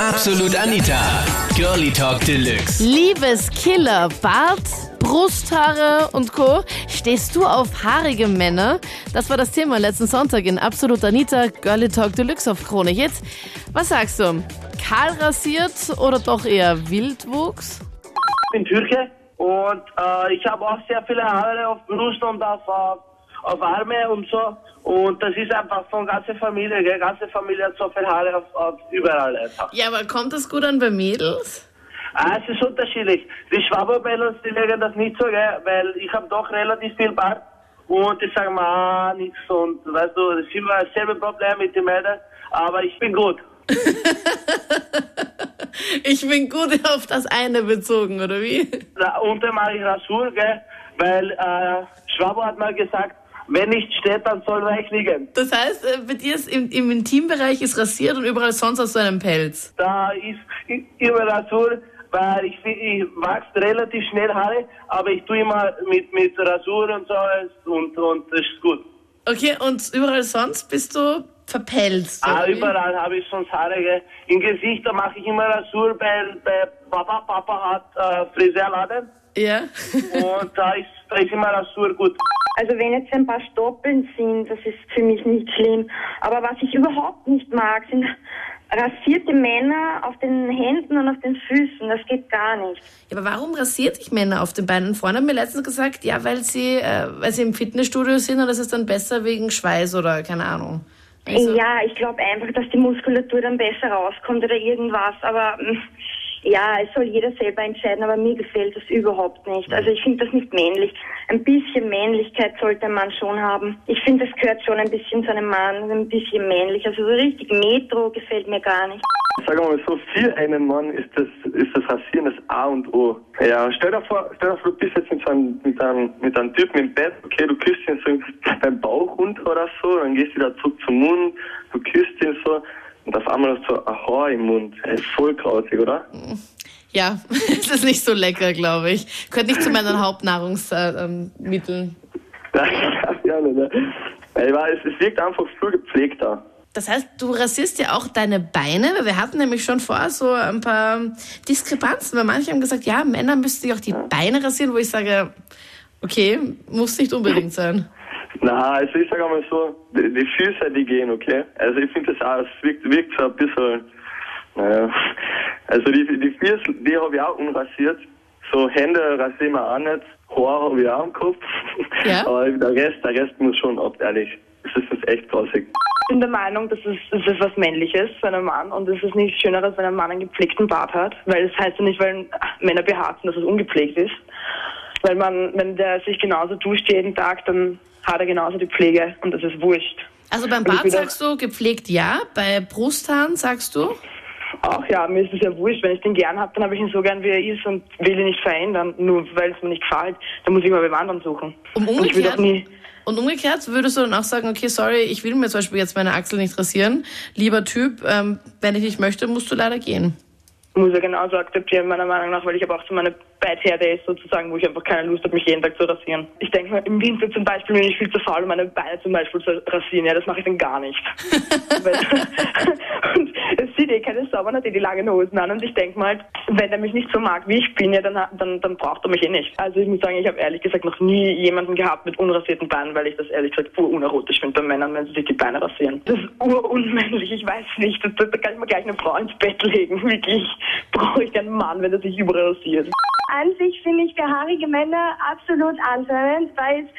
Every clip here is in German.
Absolut Anita. Girlie Talk Deluxe. Liebeskiller, Bart, Brusthaare und Co. Stehst du auf haarige Männer? Das war das Thema letzten Sonntag in Absolut Anita, Girlie Talk Deluxe auf Krone Hit. Was sagst du? Kahl rasiert oder doch eher Wildwuchs? Ich bin Türke und äh, ich habe auch sehr viele Haare auf Brust und auf, auf, auf Arme und so. Und das ist einfach von ganzer Familie, gell? ganze Familie hat so viele Haare auf, auf überall einfach. Ja, aber kommt das gut an bei Mädels? Ah, es ist unterschiedlich. Die Schwaberbellos, die legen das nicht so, gell? weil ich habe doch relativ viel Bart und die sagen mir, ah, nichts und weißt du, das ist immer dasselbe Problem mit den Mädels, aber ich bin gut. Ich bin gut auf das eine bezogen, oder wie? Da unten mache ich Rasur, gell? weil äh, Schwabo hat mal gesagt, wenn nicht steht, dann soll recht liegen. Das heißt, äh, bei dir ist im, im Intimbereich ist rasiert und überall sonst hast du einen Pelz. Da ist immer Rasur, weil ich, ich wachse relativ schnell Haare, aber ich tue immer mit, mit Rasur und so und, und das ist gut. Okay, und überall sonst bist du verpelzt. Ah, oder wie? überall habe ich sonst Haare. Gell? Im Gesicht, da mache ich immer Rasur, bei, bei Papa. Papa hat äh, Friseurladen Ja. und da ist, da ist immer Rasur gut. Also wenn jetzt ein paar Stoppeln sind, das ist für mich nicht schlimm. Aber was ich überhaupt nicht mag, sind rasierte Männer auf den Händen und auf den Füßen. Das geht gar nicht. Ja, aber warum rasiert sich Männer auf den Beinen? Ein Freund hat mir letztens gesagt, ja, weil sie, äh, weil sie im Fitnessstudio sind und das ist dann besser wegen Schweiß oder keine Ahnung. Also, Ja, ich glaube einfach, dass die Muskulatur dann besser rauskommt oder irgendwas. Aber mm, ja, es soll jeder selber entscheiden, aber mir gefällt das überhaupt nicht. Also ich finde das nicht männlich. Ein bisschen Männlichkeit sollte ein Mann schon haben. Ich finde, das gehört schon ein bisschen zu einem Mann, ein bisschen männlich. Also so richtig Metro gefällt mir gar nicht. Sagen wir mal so, für einen Mann ist das, ist das Rasieren das A und O. Ja, stell dir vor, stell dir vor, du bist jetzt mit, so einem, mit, einem, mit einem Typen im Bett, okay, du küsst ihn so beim Bauch runter oder so, dann gehst du wieder zurück zum Mund, du küsst ihn so und auf einmal hast du so ein Haar im Mund. Das ist voll grausig, oder? ja, es ist nicht so lecker, glaube ich. Gehört nicht zu meinen Hauptnahrungsmitteln. Ja, ne? Weil es, es wirkt einfach viel gepflegter. Das heißt, du rasierst ja auch deine Beine, weil wir hatten nämlich schon vorher so ein paar Diskrepanzen, weil manche haben gesagt, ja, Männer müssten sich auch die Beine rasieren, wo ich sage, okay, muss nicht unbedingt sein. Na, also ich sage einmal so, die, die Füße, die gehen, okay? Also ich finde das auch, es wirkt, wirkt so ein bisschen, naja, also die, die Füße, die habe ich auch unrasiert. So Hände rasieren wir auch nicht, Haare habe ich auch am Kopf. Ja? Aber der Rest, der Rest muss schon ab, ehrlich. Das ist echt grausig. Ich bin der Meinung, dass es, es ist was Männliches für einen Mann und es ist nichts Schöneres, wenn ein Mann einen gepflegten Bart hat, weil es heißt ja nicht, weil Männer behaart sind, dass es ungepflegt ist. Weil man, wenn der sich genauso duscht jeden Tag, dann hat er genauso die Pflege und das ist wurscht. Also beim Und Bart sagst du gepflegt ja, bei Brusthaaren sagst du? Auch ja, mir ist es ja wurscht. Wenn ich den gern habe, dann habe ich ihn so gern, wie er ist und will ihn nicht verändern, nur weil es mir nicht gefällt. Dann muss ich mal beim anderen suchen. Und Und umgekehrt, nie. und umgekehrt würdest du dann auch sagen, okay, sorry, ich will mir zum Beispiel jetzt meine Achsel nicht rasieren. Lieber Typ, ähm, wenn ich nicht möchte, musst du leider gehen. muss er genauso akzeptieren, meiner Meinung nach, weil ich habe auch so meine Beitherde ist sozusagen, wo ich einfach keine Lust habe, mich jeden Tag zu rasieren. Ich denke mal, im Winter zum Beispiel bin ich viel zu faul, um meine Beine zum Beispiel zu rasieren. Ja, das mache ich dann gar nicht. Und es sieht eh keine Sau, man hat eh die langen Hosen an und ich denke mal, wenn er mich nicht so mag, wie ich bin, ja, dann, dann, dann braucht er mich eh nicht. Also ich muss sagen, ich habe ehrlich gesagt noch nie jemanden gehabt mit unrasierten Beinen, weil ich das ehrlich gesagt urunerotisch finde bei Männern, wenn sie sich die Beine rasieren. Das ist urunmännlich, ich weiß nicht. Da, da kann ich mir gleich eine Frau ins Bett legen. Wirklich brauche ich einen Mann, wenn er sich überall rasiert. An sich finde ich für haarige Männer absolut anscheinend, weil es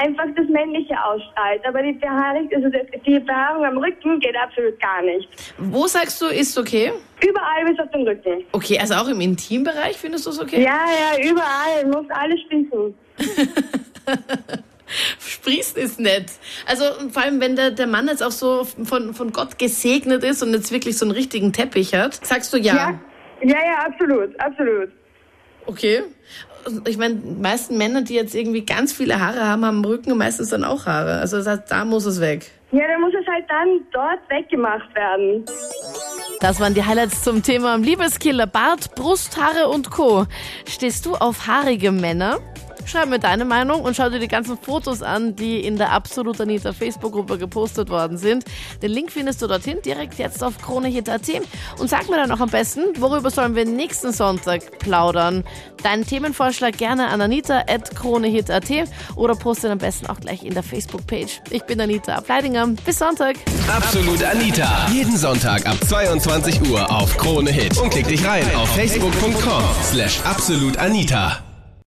einfach das Männliche ausstrahlt. Aber die, Behaarung, also die Behaarung am Rücken geht absolut gar nicht. Wo sagst du, ist okay? Überall bis auf den Rücken. Okay, also auch im Intimbereich findest du es okay? Ja, ja, überall. Muss alles sprießen. Sprießen ist nett. Also vor allem, wenn der, der Mann jetzt auch so von, von Gott gesegnet ist und jetzt wirklich so einen richtigen Teppich hat, sagst du ja. Ja, ja, ja absolut, absolut. Okay. Ich meine, die meisten Männer, die jetzt irgendwie ganz viele Haare haben, haben am Rücken meistens dann auch Haare. Also das heißt, da muss es weg. Ja, dann muss es halt dann dort weggemacht werden. Das waren die Highlights zum Thema Liebeskiller, Bart, Brusthaare und Co. Stehst du auf haarige Männer? Schreib mir deine Meinung und schau dir die ganzen Fotos an, die in der Absolut Anita Facebook-Gruppe gepostet worden sind. Den Link findest du dorthin direkt jetzt auf KroneHit.at und sag mir dann auch am besten, worüber sollen wir nächsten Sonntag plaudern. Deinen Themenvorschlag gerne an anita.kronehit.at oder poste am besten auch gleich in der Facebook-Page. Ich bin Anita Ableidinger. Bis Sonntag. Absolut Anita. Jeden Sonntag ab 22 Uhr auf Krone Hit. Und klick dich rein auf facebook.com slash absolutanita.